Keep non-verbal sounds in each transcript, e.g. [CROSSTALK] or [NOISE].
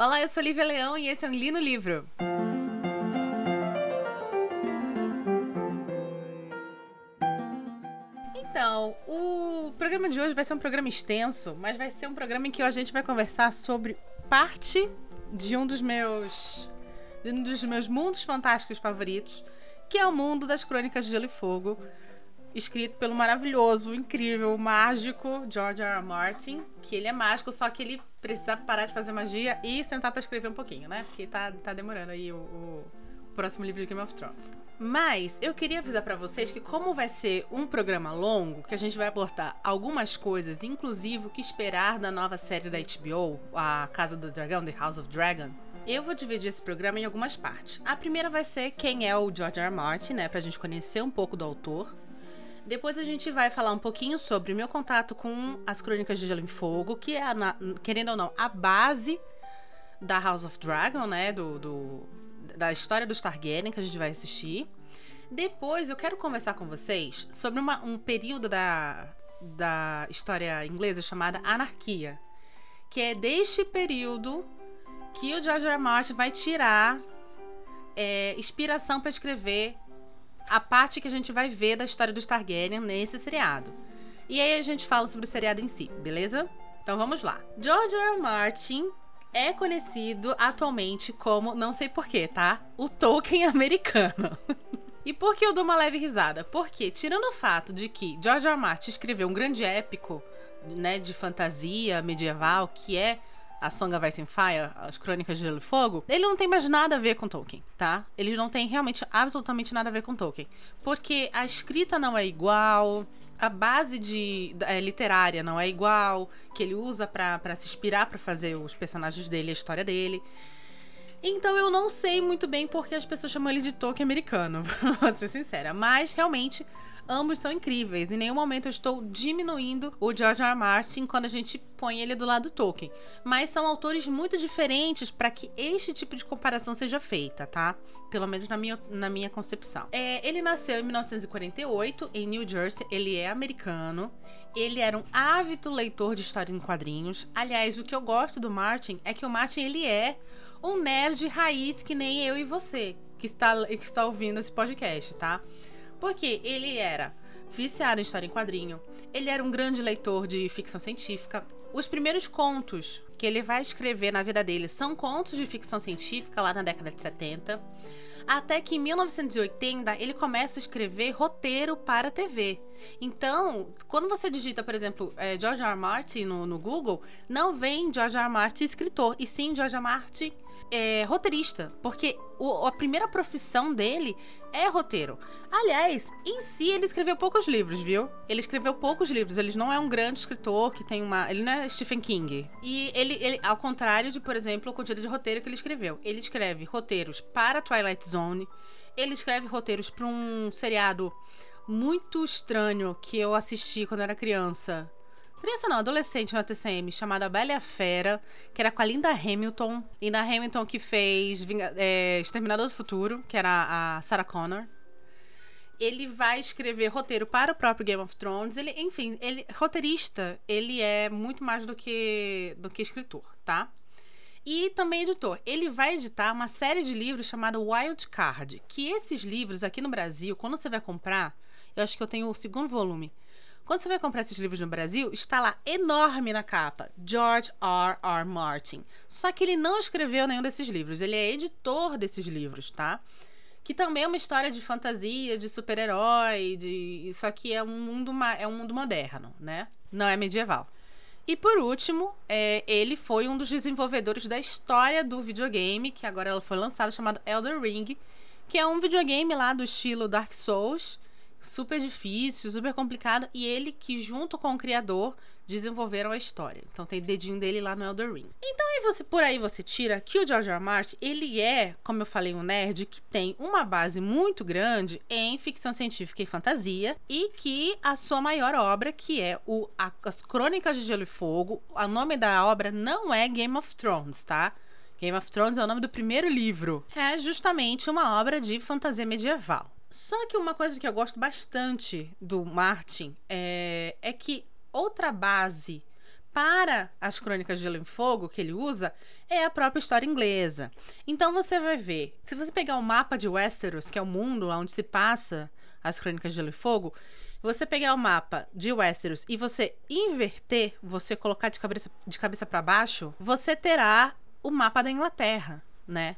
Olá, eu sou Lívia Leão e esse é um Lino Livro. Então, o programa de hoje vai ser um programa extenso, mas vai ser um programa em que a gente vai conversar sobre parte de um dos meus de um dos meus mundos fantásticos favoritos, que é o mundo das Crônicas de Gelo e Fogo, escrito pelo maravilhoso, incrível, mágico George R. R. Martin, que ele é mágico, só que ele precisa parar de fazer magia e sentar para escrever um pouquinho, né? Porque tá, tá demorando aí o, o próximo livro de Game of Thrones. Mas eu queria avisar para vocês que como vai ser um programa longo, que a gente vai abordar algumas coisas, inclusive o que esperar da nova série da HBO, A Casa do Dragão, The House of Dragon, eu vou dividir esse programa em algumas partes. A primeira vai ser quem é o George R. R. Martin, né, pra gente conhecer um pouco do autor. Depois a gente vai falar um pouquinho sobre o meu contato com as Crônicas de Gelo e Fogo, que é, querendo ou não, a base da House of Dragon, né? Do, do, da história dos Targaryen que a gente vai assistir. Depois eu quero conversar com vocês sobre uma, um período da, da história inglesa chamada Anarquia. Que é deste período que o George R. R. Martin vai tirar é, inspiração para escrever a parte que a gente vai ver da história dos Targaryen nesse seriado. E aí a gente fala sobre o seriado em si, beleza? Então vamos lá. George R. Martin é conhecido atualmente como, não sei porquê, tá? O Tolkien [LAUGHS] americano. e por que eu dou uma leve risada? Porque, tirando o fato de que George R. R. Martin escreveu um grande épico, né, de fantasia medieval, que é a Song of Ice and Fire, as Crônicas de Gelo e Fogo, ele não tem mais nada a ver com Tolkien, tá? Ele não tem realmente absolutamente nada a ver com Tolkien. Porque a escrita não é igual, a base de é, literária não é igual, que ele usa para se inspirar para fazer os personagens dele, a história dele. Então eu não sei muito bem porque as pessoas chamam ele de Tolkien americano, [LAUGHS] vou ser sincera. Mas realmente ambos são incríveis. Em nenhum momento eu estou diminuindo o George R. R. Martin quando a gente põe ele do lado do Tolkien. Mas são autores muito diferentes para que este tipo de comparação seja feita, tá? Pelo menos na minha, na minha concepção. É, ele nasceu em 1948 em New Jersey. Ele é americano. Ele era um ávido leitor de história em quadrinhos. Aliás, o que eu gosto do Martin é que o Martin ele é um nerd raiz que nem eu e você que está, que está ouvindo esse podcast, tá? Porque ele era viciado em história em quadrinho, ele era um grande leitor de ficção científica. Os primeiros contos que ele vai escrever na vida dele são contos de ficção científica lá na década de 70. Até que em 1980 ele começa a escrever roteiro para TV. Então, quando você digita, por exemplo, é, George R. R. Martin no, no Google, não vem George R. R. Martin escritor, e sim George R. R. Martin é, roteirista, porque o, a primeira profissão dele é roteiro. Aliás, em si ele escreveu poucos livros, viu? Ele escreveu poucos livros. Ele não é um grande escritor que tem uma. Ele não é Stephen King. E ele, ele ao contrário de, por exemplo, a quantidade de roteiro que ele escreveu. Ele escreve roteiros para Twilight Zone. Ele escreve roteiros para um seriado muito estranho que eu assisti quando era criança criança não, adolescente na TCM, chamada Bela Fera, que era com a Linda Hamilton. Na Hamilton que fez é, Exterminador do Futuro, que era a Sarah Connor. Ele vai escrever roteiro para o próprio Game of Thrones. Ele, enfim, ele roteirista, ele é muito mais do que do que escritor, tá? E também editor. Ele vai editar uma série de livros chamada Wild Card, que esses livros aqui no Brasil, quando você vai comprar, eu acho que eu tenho o segundo volume quando você vai comprar esses livros no Brasil, está lá enorme na capa: George R. R. Martin. Só que ele não escreveu nenhum desses livros, ele é editor desses livros, tá? Que também é uma história de fantasia, de super-herói, de. Só que é um mundo, é um mundo moderno, né? Não é medieval. E por último, é, ele foi um dos desenvolvedores da história do videogame, que agora ela foi lançada, chamado Elder Ring, que é um videogame lá do estilo Dark Souls, super difícil, super complicado, e ele que junto com o criador desenvolveram a história. Então tem dedinho dele lá no Elder Ring. Então aí você por aí você tira que o George R. R. Martin, ele é, como eu falei, um nerd que tem uma base muito grande em ficção científica e fantasia e que a sua maior obra, que é o a, as Crônicas de Gelo e Fogo, o nome da obra não é Game of Thrones, tá? Game of Thrones é o nome do primeiro livro. É justamente uma obra de fantasia medieval. Só que uma coisa que eu gosto bastante do Martin é, é que outra base para as Crônicas de Gelo e Fogo que ele usa é a própria história inglesa. Então você vai ver, se você pegar o mapa de Westeros, que é o mundo onde se passa as Crônicas de Gelo e Fogo, você pegar o mapa de Westeros e você inverter, você colocar de cabeça, de cabeça para baixo, você terá o mapa da Inglaterra, né?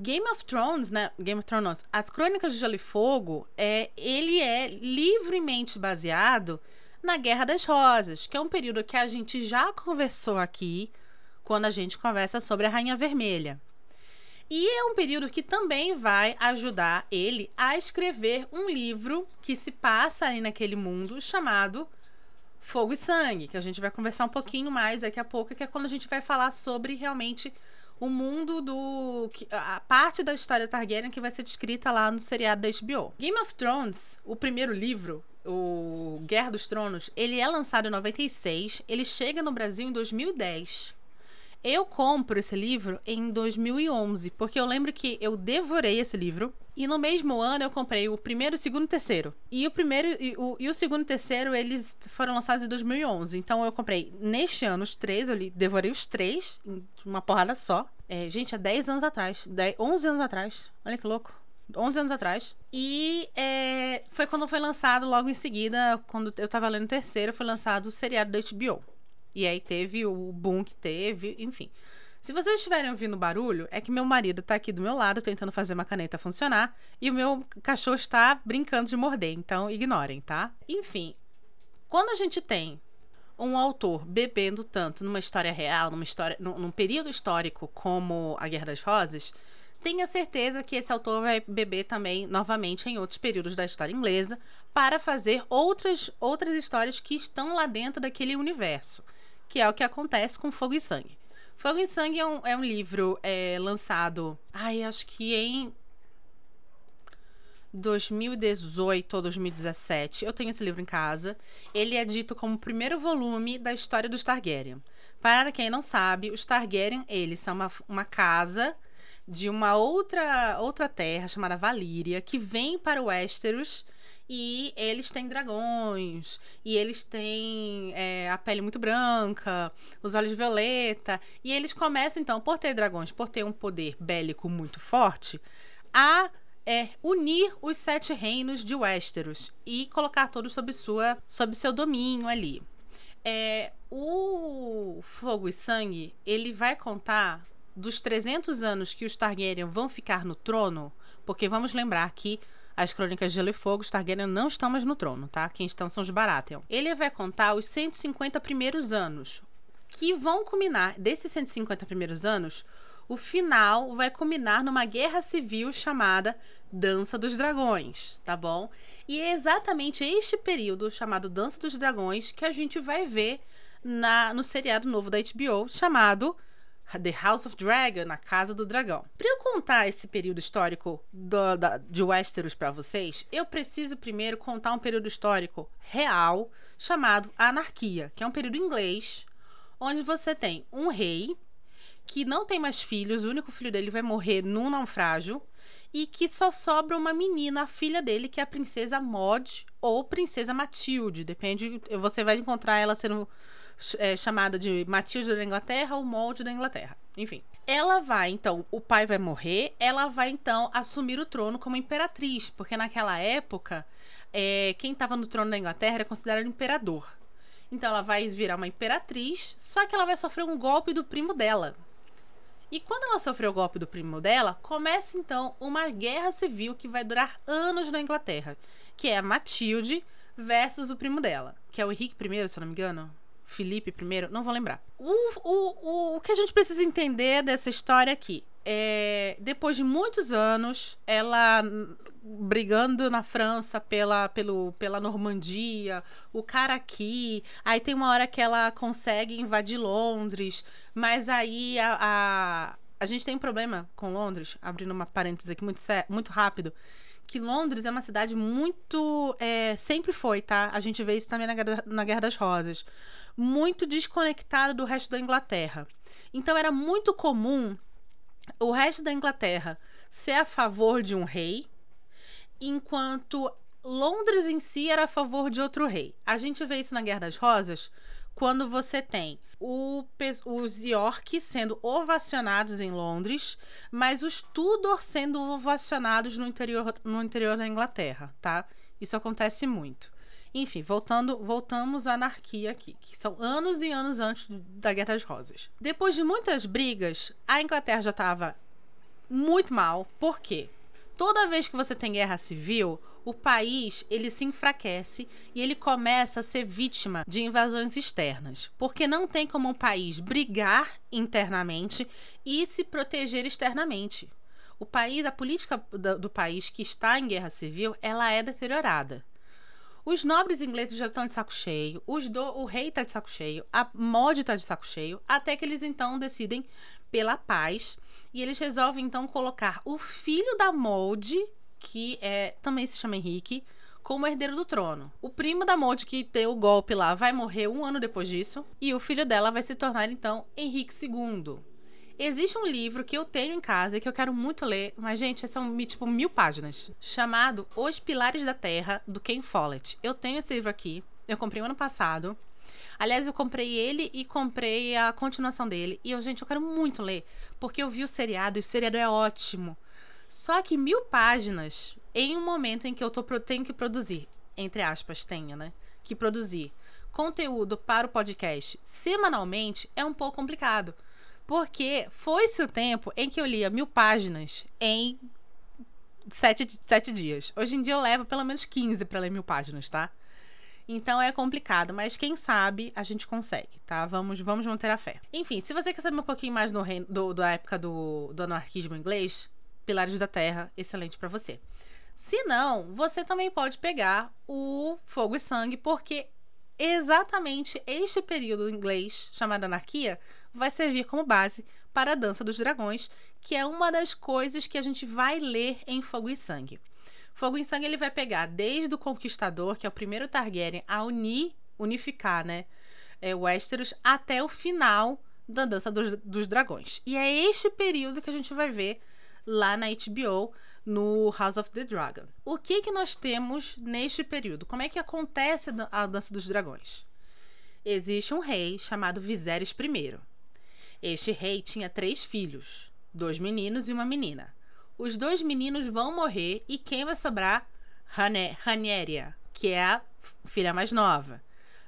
Game of Thrones, né? Game of Thrones, as Crônicas de Gelo e Fogo, é, ele é livremente baseado na Guerra das Rosas, que é um período que a gente já conversou aqui quando a gente conversa sobre a Rainha Vermelha. E é um período que também vai ajudar ele a escrever um livro que se passa ali naquele mundo chamado Fogo e Sangue, que a gente vai conversar um pouquinho mais daqui a pouco, que é quando a gente vai falar sobre realmente o mundo do. a parte da história Targaryen que vai ser descrita lá no seriado da HBO. Game of Thrones, o primeiro livro, o Guerra dos Tronos, ele é lançado em 96, ele chega no Brasil em 2010. Eu compro esse livro em 2011, porque eu lembro que eu devorei esse livro. E no mesmo ano eu comprei o primeiro, o segundo e o terceiro. E o primeiro e o, e o segundo e o terceiro, eles foram lançados em 2011. Então eu comprei neste ano os três, eu li, devorei os três, em uma porrada só. É, gente, há 10 anos atrás. 10, 11 anos atrás. Olha que louco. 11 anos atrás. E é, foi quando foi lançado, logo em seguida, quando eu tava lendo o terceiro, foi lançado o seriado da HBO. E aí teve o boom que teve, enfim. Se vocês estiverem ouvindo barulho, é que meu marido tá aqui do meu lado tentando fazer uma caneta funcionar e o meu cachorro está brincando de morder, então ignorem, tá? Enfim, quando a gente tem um autor bebendo tanto numa história real, numa história, num, num período histórico como a Guerra das Rosas, tenha certeza que esse autor vai beber também novamente em outros períodos da história inglesa para fazer outras, outras histórias que estão lá dentro daquele universo, que é o que acontece com Fogo e Sangue. Fogo e Sangue é um, é um livro é, lançado, ai, acho que em 2018 ou 2017. Eu tenho esse livro em casa. Ele é dito como o primeiro volume da história dos Targaryen. Para quem não sabe, os Targaryen, eles são uma, uma casa de uma outra outra terra chamada Valíria que vem para o Westeros e eles têm dragões e eles têm é, a pele muito branca, os olhos violeta e eles começam então por ter dragões, por ter um poder bélico muito forte, a é unir os sete reinos de Westeros e colocar todos sob sua sob seu domínio ali. É, o Fogo e Sangue ele vai contar dos 300 anos que os Targaryen vão ficar no trono, porque vamos lembrar que as crônicas de Gelo e Fogo, os Targaryen não estão mais no trono, tá? Quem estão são os Baratheon. Ele vai contar os 150 primeiros anos, que vão culminar, desses 150 primeiros anos, o final vai culminar numa guerra civil chamada Dança dos Dragões, tá bom? E é exatamente este período chamado Dança dos Dragões que a gente vai ver na, no seriado novo da HBO chamado The House of Dragon, a Casa do Dragão. Para eu contar esse período histórico do, da, de Westeros para vocês, eu preciso primeiro contar um período histórico real chamado Anarquia, que é um período inglês onde você tem um rei que não tem mais filhos, o único filho dele vai morrer num naufrágio e que só sobra uma menina, a filha dele, que é a princesa Maud ou princesa Matilde, depende, você vai encontrar ela sendo é, chamada de Matilde da Inglaterra ou Molde da Inglaterra. Enfim. Ela vai, então, o pai vai morrer, ela vai, então, assumir o trono como imperatriz, porque naquela época, é, quem estava no trono da Inglaterra era considerado imperador. Então ela vai virar uma imperatriz, só que ela vai sofrer um golpe do primo dela. E quando ela sofreu o golpe do primo dela, começa então uma guerra civil que vai durar anos na Inglaterra, que é a Matilde versus o primo dela, que é o Henrique I, se eu não me engano. Felipe I, não vou lembrar. O, o, o, o que a gente precisa entender dessa história aqui é, depois de muitos anos, ela brigando na França pela, pelo, pela Normandia, o cara aqui. Aí tem uma hora que ela consegue invadir Londres, mas aí a, a, a gente tem um problema com Londres, abrindo uma parêntese aqui muito, muito rápido que Londres é uma cidade muito. É, sempre foi, tá? A gente vê isso também na, na Guerra das Rosas muito desconectado do resto da Inglaterra. Então era muito comum o resto da Inglaterra ser a favor de um rei, enquanto Londres em si era a favor de outro rei. A gente vê isso na Guerra das Rosas quando você tem o, os York sendo ovacionados em Londres, mas os Tudor sendo ovacionados no interior, no interior da Inglaterra, tá? Isso acontece muito. Enfim, voltando, voltamos à anarquia aqui, que são anos e anos antes da Guerra das Rosas. Depois de muitas brigas, a Inglaterra já estava muito mal. Por quê? Toda vez que você tem guerra civil, o país ele se enfraquece e ele começa a ser vítima de invasões externas, porque não tem como um país brigar internamente e se proteger externamente. O país, a política do, país que está em guerra civil, ela é deteriorada. Os nobres ingleses já estão de saco cheio, os do, o rei está de saco cheio, a mod está de saco cheio, até que eles então decidem pela paz e eles resolvem então colocar o filho da molde que é, também se chama Henrique, como herdeiro do trono. O primo da Maud que deu o golpe lá vai morrer um ano depois disso, e o filho dela vai se tornar então Henrique II. Existe um livro que eu tenho em casa e que eu quero muito ler, mas, gente, são tipo mil páginas, chamado Os Pilares da Terra, do Ken Follett. Eu tenho esse livro aqui, eu comprei ano passado. Aliás, eu comprei ele e comprei a continuação dele. E eu, gente, eu quero muito ler, porque eu vi o seriado e o seriado é ótimo. Só que mil páginas em um momento em que eu tô, tenho que produzir, entre aspas, tenho, né? Que produzir conteúdo para o podcast semanalmente é um pouco complicado. Porque foi-se o tempo em que eu lia mil páginas em sete, sete dias. Hoje em dia eu levo pelo menos 15 para ler mil páginas, tá? Então é complicado, mas quem sabe a gente consegue, tá? Vamos, vamos manter a fé. Enfim, se você quer saber um pouquinho mais do, do da época do, do anarquismo inglês, Pilares da Terra, excelente para você. Se não, você também pode pegar o Fogo e Sangue, porque exatamente este período inglês, chamado anarquia, vai servir como base para a Dança dos Dragões, que é uma das coisas que a gente vai ler em Fogo e Sangue. Fogo e Sangue ele vai pegar desde o Conquistador, que é o primeiro Targaryen, a unir, unificar, né, é, Westeros, até o final da Dança dos, dos Dragões. E é este período que a gente vai ver lá na HBO no House of the Dragon. O que que nós temos neste período? Como é que acontece a dança dos dragões? Existe um rei chamado Viserys I. Este rei tinha três filhos, dois meninos e uma menina. Os dois meninos vão morrer e quem vai sobrar? Rhaenyra, que é a filha mais nova.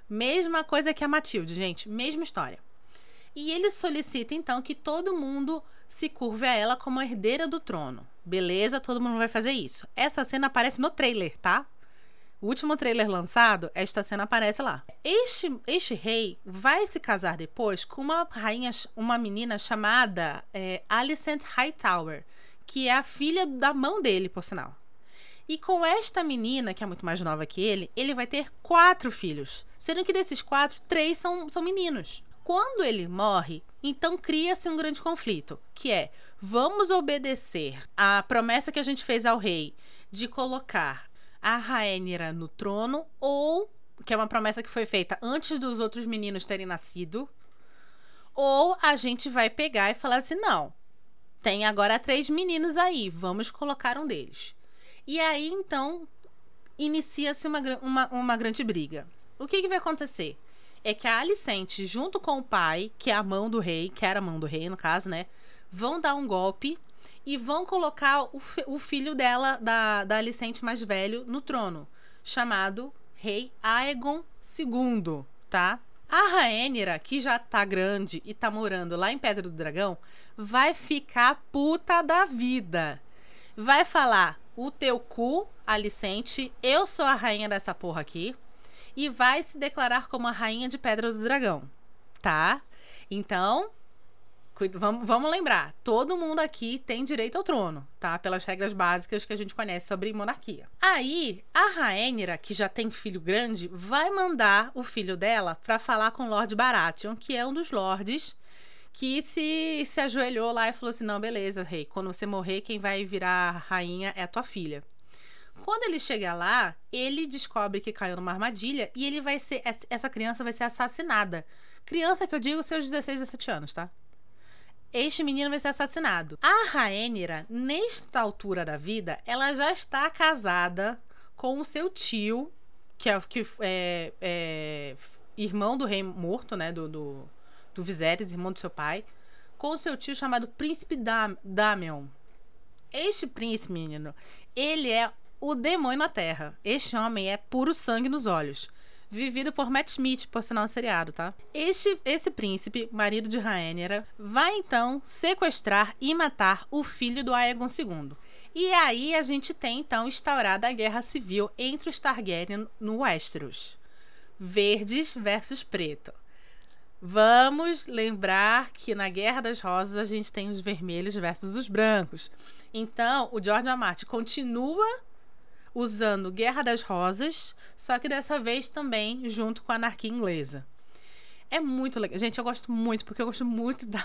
Mesma coisa que a Matilde, gente, mesma história. E ele solicita então que todo mundo se curve a ela como herdeira do trono. Beleza, todo mundo vai fazer isso. Essa cena aparece no trailer, tá? O último trailer lançado, esta cena aparece lá. Este, este rei vai se casar depois com uma rainha, uma menina chamada é, Alicent Hightower, que é a filha da mão dele, por sinal. E com esta menina, que é muito mais nova que ele, ele vai ter quatro filhos. Sendo que desses quatro, três são, são meninos. Quando ele morre, então cria-se um grande conflito, que é: vamos obedecer à promessa que a gente fez ao rei de colocar a Rainira no trono ou que é uma promessa que foi feita antes dos outros meninos terem nascido, ou a gente vai pegar e falar assim: não, tem agora três meninos aí, vamos colocar um deles. E aí então inicia-se uma, uma, uma grande briga. O que, que vai acontecer? É que a Alicente, junto com o pai, que é a mão do rei, que era a mão do rei, no caso, né? Vão dar um golpe e vão colocar o, o filho dela, da, da Alicente mais velho, no trono, chamado Rei Aegon II, tá? A Rhaenyra, que já tá grande e tá morando lá em Pedra do Dragão, vai ficar puta da vida. Vai falar: o teu cu, Alicente, eu sou a rainha dessa porra aqui e vai se declarar como a rainha de Pedra do Dragão, tá? Então, vamos, vamos lembrar, todo mundo aqui tem direito ao trono, tá? Pelas regras básicas que a gente conhece sobre monarquia. Aí, a Rhaenyra, que já tem filho grande, vai mandar o filho dela para falar com o Lord Baratheon, que é um dos lords que se, se ajoelhou lá e falou assim: não, beleza, rei, quando você morrer, quem vai virar rainha é a tua filha. Quando ele chega lá, ele descobre que caiu numa armadilha e ele vai ser. Essa criança vai ser assassinada. Criança que eu digo seus 16, 17 anos, tá? Este menino vai ser assassinado. A Raenira, nesta altura da vida, ela já está casada com o seu tio, que é, que é, é irmão do rei morto, né? Do, do, do Viserys, irmão do seu pai, com o seu tio chamado Príncipe Dam Damion. Este príncipe, menino, ele é o demônio na Terra. Este homem é puro sangue nos olhos. Vivido por Matt Smith, por sinal seriado, tá? Este, esse príncipe, marido de Rhaenyra, vai então sequestrar e matar o filho do Aegon II. E aí a gente tem então instaurada a guerra civil entre os Targaryen no Westeros. Verdes versus preto. Vamos lembrar que na Guerra das Rosas a gente tem os vermelhos versus os brancos. Então, o George R. Martin continua usando Guerra das Rosas, só que dessa vez também junto com a anarquia inglesa. É muito legal. Gente, eu gosto muito, porque eu gosto muito [LAUGHS] da,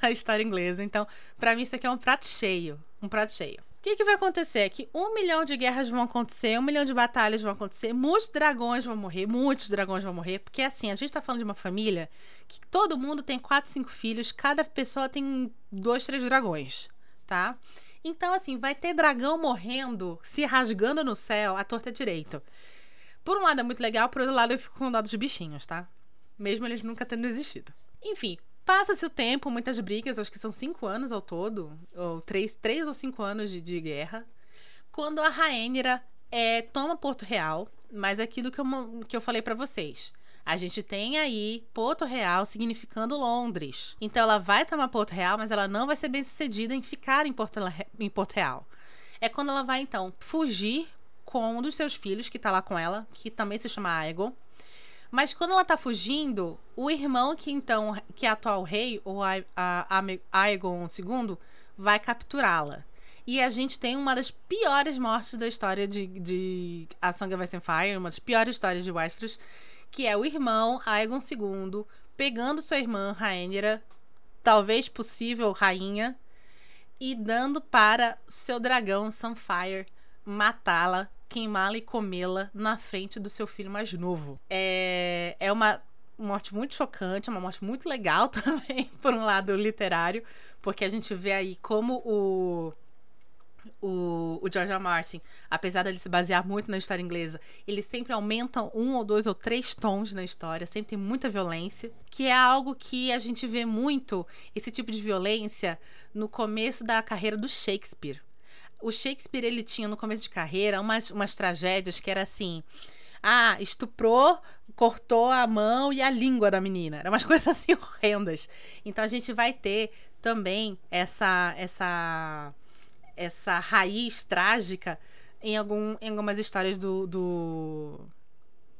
da história inglesa. Então, para mim, isso aqui é um prato cheio. Um prato cheio. O que, que vai acontecer? É que um milhão de guerras vão acontecer, um milhão de batalhas vão acontecer, muitos dragões vão morrer, muitos dragões vão morrer, porque assim, a gente tá falando de uma família que todo mundo tem quatro, cinco filhos, cada pessoa tem dois, três dragões, tá? Então, assim, vai ter dragão morrendo, se rasgando no céu, à torta direito. Por um lado é muito legal, por outro lado eu fico com dó dos bichinhos, tá? Mesmo eles nunca tendo existido. Enfim, passa-se o tempo, muitas brigas, acho que são cinco anos ao todo, ou três, três ou cinco anos de, de guerra, quando a Rainha é, toma Porto Real, mas é aquilo que eu, que eu falei para vocês. A gente tem aí Porto Real significando Londres. Então ela vai tomar Porto Real, mas ela não vai ser bem sucedida em ficar em Porto, em Porto Real. É quando ela vai, então, fugir com um dos seus filhos, que tá lá com ela, que também se chama Aegon. Mas quando ela tá fugindo, o irmão que então, que é atual rei, o Aegon II, vai capturá-la. E a gente tem uma das piores mortes da história de, de A Song of Ice and Fire, uma das piores histórias de Westeros, que é o irmão Aegon II pegando sua irmã Rhaenyra, talvez possível rainha, e dando para seu dragão Sunfire matá-la, queimá-la e comê-la na frente do seu filho mais novo. É, é uma morte muito chocante, uma morte muito legal [LAUGHS] também, por um lado literário, porque a gente vê aí como o o, o George R. Martin, apesar dele se basear muito na história inglesa, ele sempre aumenta um ou dois ou três tons na história, sempre tem muita violência, que é algo que a gente vê muito, esse tipo de violência, no começo da carreira do Shakespeare. O Shakespeare, ele tinha no começo de carreira umas, umas tragédias que era assim... Ah, estuprou, cortou a mão e a língua da menina. Eram umas [LAUGHS] coisas assim horrendas. Então a gente vai ter também essa essa essa raiz trágica em, algum, em algumas histórias do, do,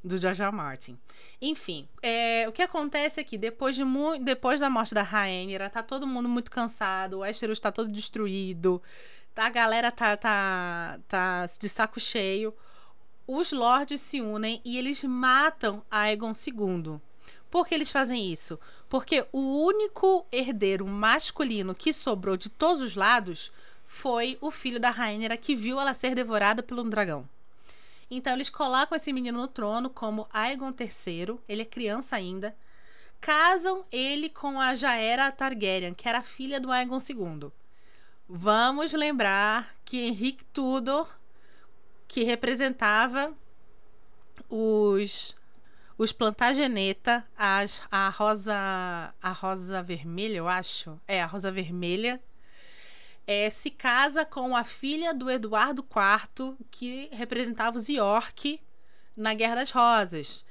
do George R. Martin. Enfim, é, o que acontece é que depois, de depois da morte da Rhaenyra, tá todo mundo muito cansado, o Westeros está todo destruído, a galera tá, tá, tá de saco cheio. Os lords se unem e eles matam Aegon II. Por que eles fazem isso? Porque o único herdeiro masculino que sobrou de todos os lados foi o filho da Rainha que viu ela ser devorada pelo dragão. Então eles colocam esse menino no trono como Aegon III, ele é criança ainda. Casam ele com a Jaera Targaryen, que era filha do Aegon II. Vamos lembrar que Henrique Tudor, que representava os os Plantageneta, as, a rosa a rosa vermelha, eu acho. É, a rosa vermelha é, se casa com a filha do Eduardo IV, que representava os York na Guerra das Rosas.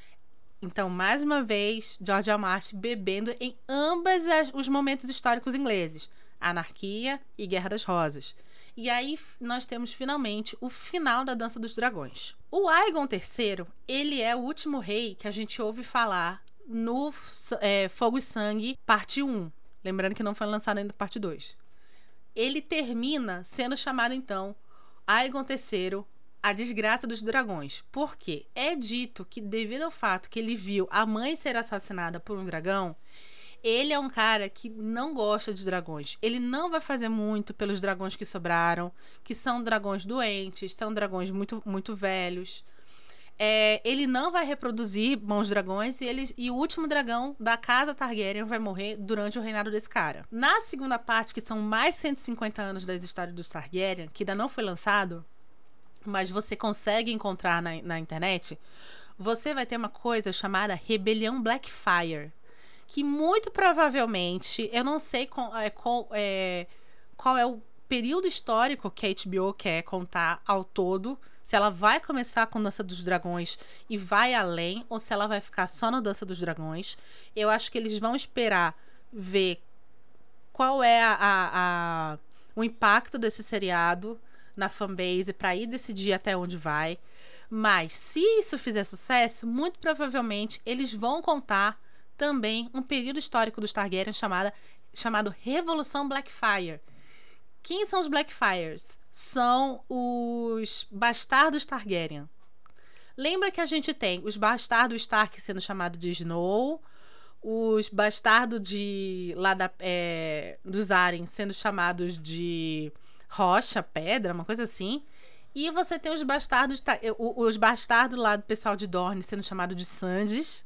Então, mais uma vez, George R. Martin bebendo em ambos os momentos históricos ingleses, anarquia e Guerra das Rosas. E aí nós temos finalmente o final da Dança dos Dragões. O Aegon III, ele é o último rei que a gente ouve falar no é, Fogo e Sangue, parte 1. Lembrando que não foi lançado ainda parte 2 ele termina sendo chamado então Aegon III, a desgraça dos dragões. Porque é dito que devido ao fato que ele viu a mãe ser assassinada por um dragão, ele é um cara que não gosta de dragões. Ele não vai fazer muito pelos dragões que sobraram, que são dragões doentes, são dragões muito muito velhos é, ele não vai reproduzir bons dragões e, ele, e o último dragão da casa Targaryen vai morrer durante o reinado desse cara. Na segunda parte, que são mais 150 anos das histórias dos Targaryen, que ainda não foi lançado, mas você consegue encontrar na, na internet, você vai ter uma coisa chamada Rebelião Blackfire. Que muito provavelmente, eu não sei com, é, com, é, qual é o período histórico que a HBO quer contar ao todo. Se ela vai começar com Dança dos Dragões e vai além, ou se ela vai ficar só na Dança dos Dragões. Eu acho que eles vão esperar ver qual é a, a, a o impacto desse seriado na fanbase para ir decidir até onde vai. Mas se isso fizer sucesso, muito provavelmente eles vão contar também um período histórico dos Targaryen chamada, chamado Revolução Blackfire. Quem são os Blackfires? São os bastardos Targaryen. Lembra que a gente tem os bastardos Stark sendo chamados de Snow, os bastardos de lá da, é, dos Aren sendo chamados de rocha, pedra, uma coisa assim. E você tem os bastardos, os bastardos lá do pessoal de Dorne sendo chamado de Sandes.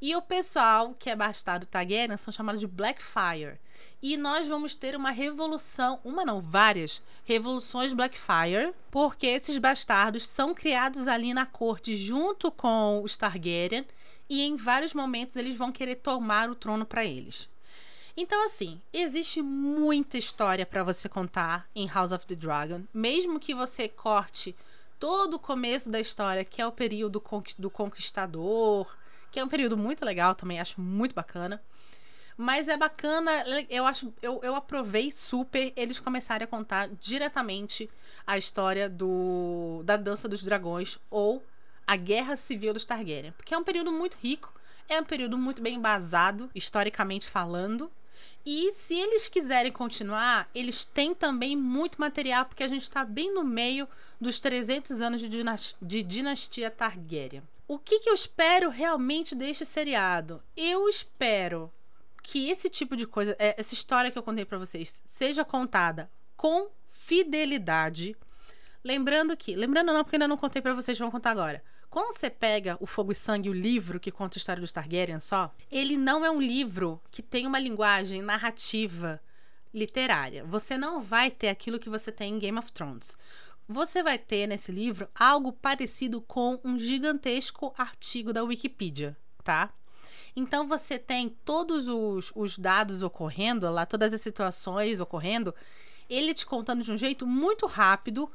E o pessoal que é bastardo Targaryen são chamados de Blackfire. E nós vamos ter uma revolução, uma não, várias revoluções Blackfire, porque esses bastardos são criados ali na corte junto com os Targaryen e em vários momentos eles vão querer tomar o trono para eles. Então, assim, existe muita história para você contar em House of the Dragon, mesmo que você corte todo o começo da história, que é o período do conquistador, que é um período muito legal também, acho muito bacana. Mas é bacana, eu acho, eu, eu aprovei super eles começarem a contar diretamente a história do da Dança dos Dragões ou a Guerra Civil dos Targaryen, porque é um período muito rico, é um período muito bem embasado, historicamente falando, e se eles quiserem continuar, eles têm também muito material, porque a gente está bem no meio dos 300 anos de, dinastia, de dinastia Targaryen. O que, que eu espero realmente deste seriado? Eu espero que esse tipo de coisa, é, essa história que eu contei para vocês, seja contada com fidelidade. Lembrando que, lembrando não, porque ainda não contei para vocês, vão contar agora. Quando você pega o Fogo e Sangue, o livro que conta a história dos Targaryen só, ele não é um livro que tem uma linguagem narrativa literária. Você não vai ter aquilo que você tem em Game of Thrones. Você vai ter nesse livro algo parecido com um gigantesco artigo da Wikipedia, tá? Então você tem todos os, os dados ocorrendo lá, todas as situações ocorrendo, ele te contando de um jeito muito rápido,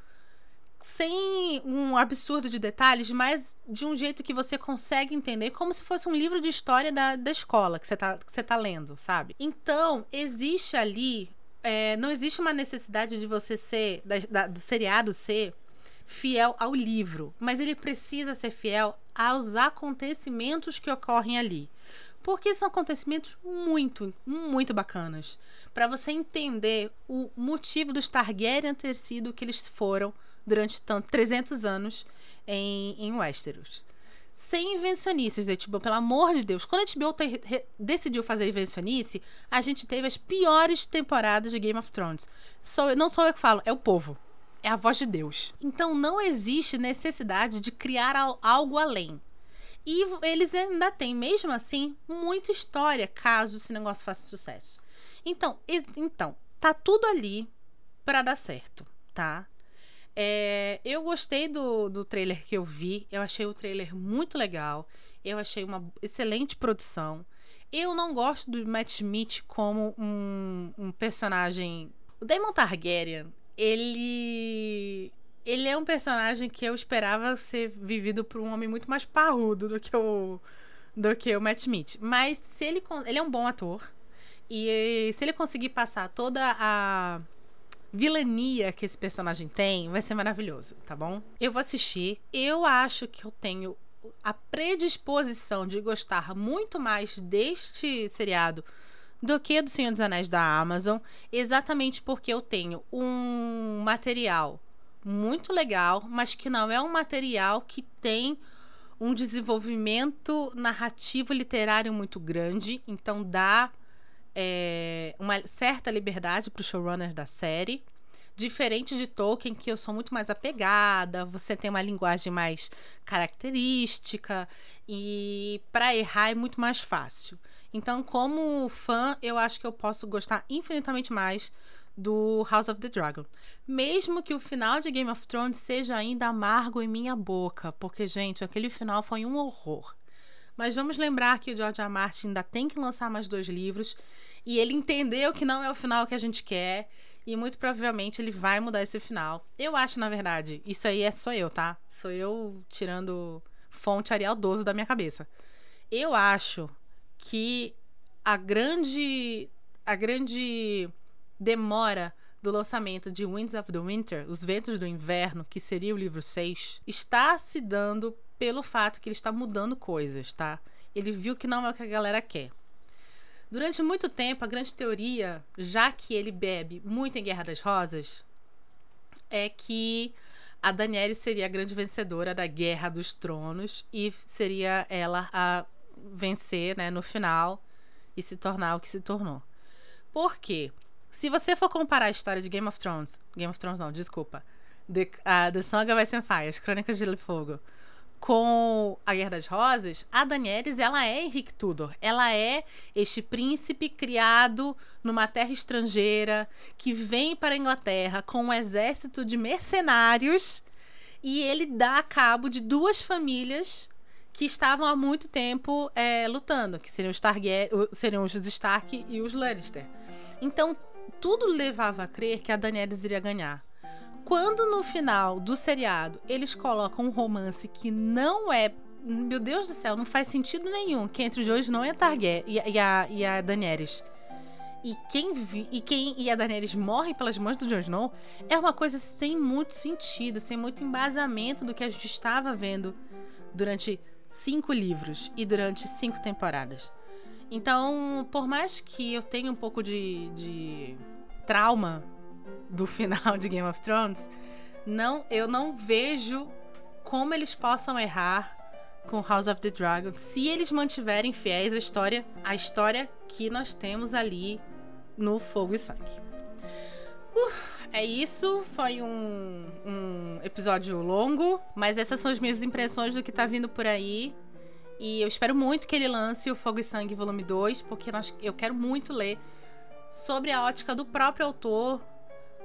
sem um absurdo de detalhes, mas de um jeito que você consegue entender, como se fosse um livro de história da, da escola que você tá, você tá lendo, sabe? Então, existe ali. É, não existe uma necessidade de você ser, da, da, do seriado ser fiel ao livro, mas ele precisa ser fiel aos acontecimentos que ocorrem ali. Porque são acontecimentos muito, muito bacanas. para você entender o motivo dos Targaryen ter sido o que eles foram durante tanto 300 anos em, em Westeros. Sem invencionices, né? tipo, pelo amor de Deus. Quando a HBO decidiu fazer invencionice, a gente teve as piores temporadas de Game of Thrones. Sou, não sou eu que falo, é o povo. É a voz de Deus. Então não existe necessidade de criar algo além. E eles ainda têm, mesmo assim, muita história caso esse negócio faça sucesso. Então, então tá tudo ali para dar certo, tá? É, eu gostei do, do trailer que eu vi. Eu achei o trailer muito legal. Eu achei uma excelente produção. Eu não gosto do Matt Smith como um, um personagem. O Daemon Targaryen, ele. Ele é um personagem que eu esperava ser vivido por um homem muito mais parrudo do que o, do que o Matt Smith. Mas se ele, ele é um bom ator. E se ele conseguir passar toda a vilania que esse personagem tem, vai ser maravilhoso, tá bom? Eu vou assistir. Eu acho que eu tenho a predisposição de gostar muito mais deste seriado do que do Senhor dos Anéis da Amazon, exatamente porque eu tenho um material muito legal, mas que não é um material que tem um desenvolvimento narrativo literário muito grande, então dá é, uma certa liberdade para o showrunner da série. Diferente de Tolkien, que eu sou muito mais apegada, você tem uma linguagem mais característica e para errar é muito mais fácil. Então, como fã, eu acho que eu posso gostar infinitamente mais do House of the Dragon. Mesmo que o final de Game of Thrones seja ainda amargo em minha boca, porque, gente, aquele final foi um horror. Mas vamos lembrar que o George R. Martin ainda tem que lançar mais dois livros e ele entendeu que não é o final que a gente quer e muito provavelmente ele vai mudar esse final. Eu acho, na verdade, isso aí é só eu, tá? Sou eu tirando fonte Arial 12 da minha cabeça. Eu acho que a grande a grande demora do lançamento de Winds of the Winter, Os Ventos do Inverno, que seria o livro 6, está se dando pelo fato que ele está mudando coisas, tá? Ele viu que não é o que a galera quer. Durante muito tempo, a grande teoria, já que ele bebe muito em Guerra das Rosas, é que a Daniela seria a grande vencedora da Guerra dos Tronos e seria ela a vencer, né, no final e se tornar o que se tornou. Por quê? Se você for comparar a história de Game of Thrones, Game of Thrones não, desculpa, The, uh, The Song of Ice and Fire, as Crônicas de Fogo, com a Guerra das Rosas, a Daenerys, ela é Henrique Tudor. Ela é este príncipe criado numa terra estrangeira que vem para a Inglaterra com um exército de mercenários e ele dá cabo de duas famílias que estavam há muito tempo é, lutando, que seriam os, Targaryen, seriam os Stark e os Lannister. Então, tudo levava a crer que a Daenerys iria ganhar. Quando no final do seriado eles colocam um romance que não é. Meu Deus do céu, não faz sentido nenhum que entre o Jon Snow e a Targaryen e, e, a, e a Daenerys. E quem, vi, e quem e a Daenerys morrem pelas mãos do Jon Snow é uma coisa sem muito sentido, sem muito embasamento do que a gente estava vendo durante cinco livros e durante cinco temporadas. Então, por mais que eu tenha um pouco de, de trauma do final de Game of Thrones, não, eu não vejo como eles possam errar com House of the Dragon se eles mantiverem fiéis à história, à história que nós temos ali no Fogo e Sangue. Uh, é isso, foi um, um episódio longo, mas essas são as minhas impressões do que tá vindo por aí. E eu espero muito que ele lance o Fogo e Sangue Volume 2, porque nós, eu quero muito ler sobre a ótica do próprio autor,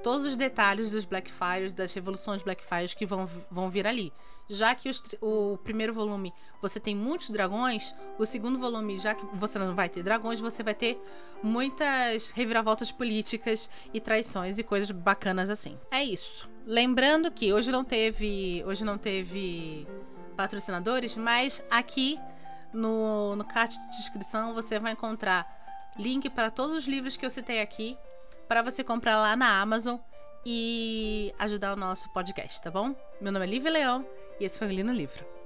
todos os detalhes dos Blackfires, das revoluções Blackfires que vão, vão vir ali. Já que os, o primeiro volume você tem muitos dragões, o segundo volume, já que você não vai ter dragões, você vai ter muitas reviravoltas políticas e traições e coisas bacanas assim. É isso. Lembrando que hoje não teve, hoje não teve patrocinadores, mas aqui no, no card de descrição você vai encontrar link para todos os livros que eu citei aqui para você comprar lá na Amazon e ajudar o nosso podcast, tá bom? Meu nome é Lívia Leão e esse foi o Lino Livro.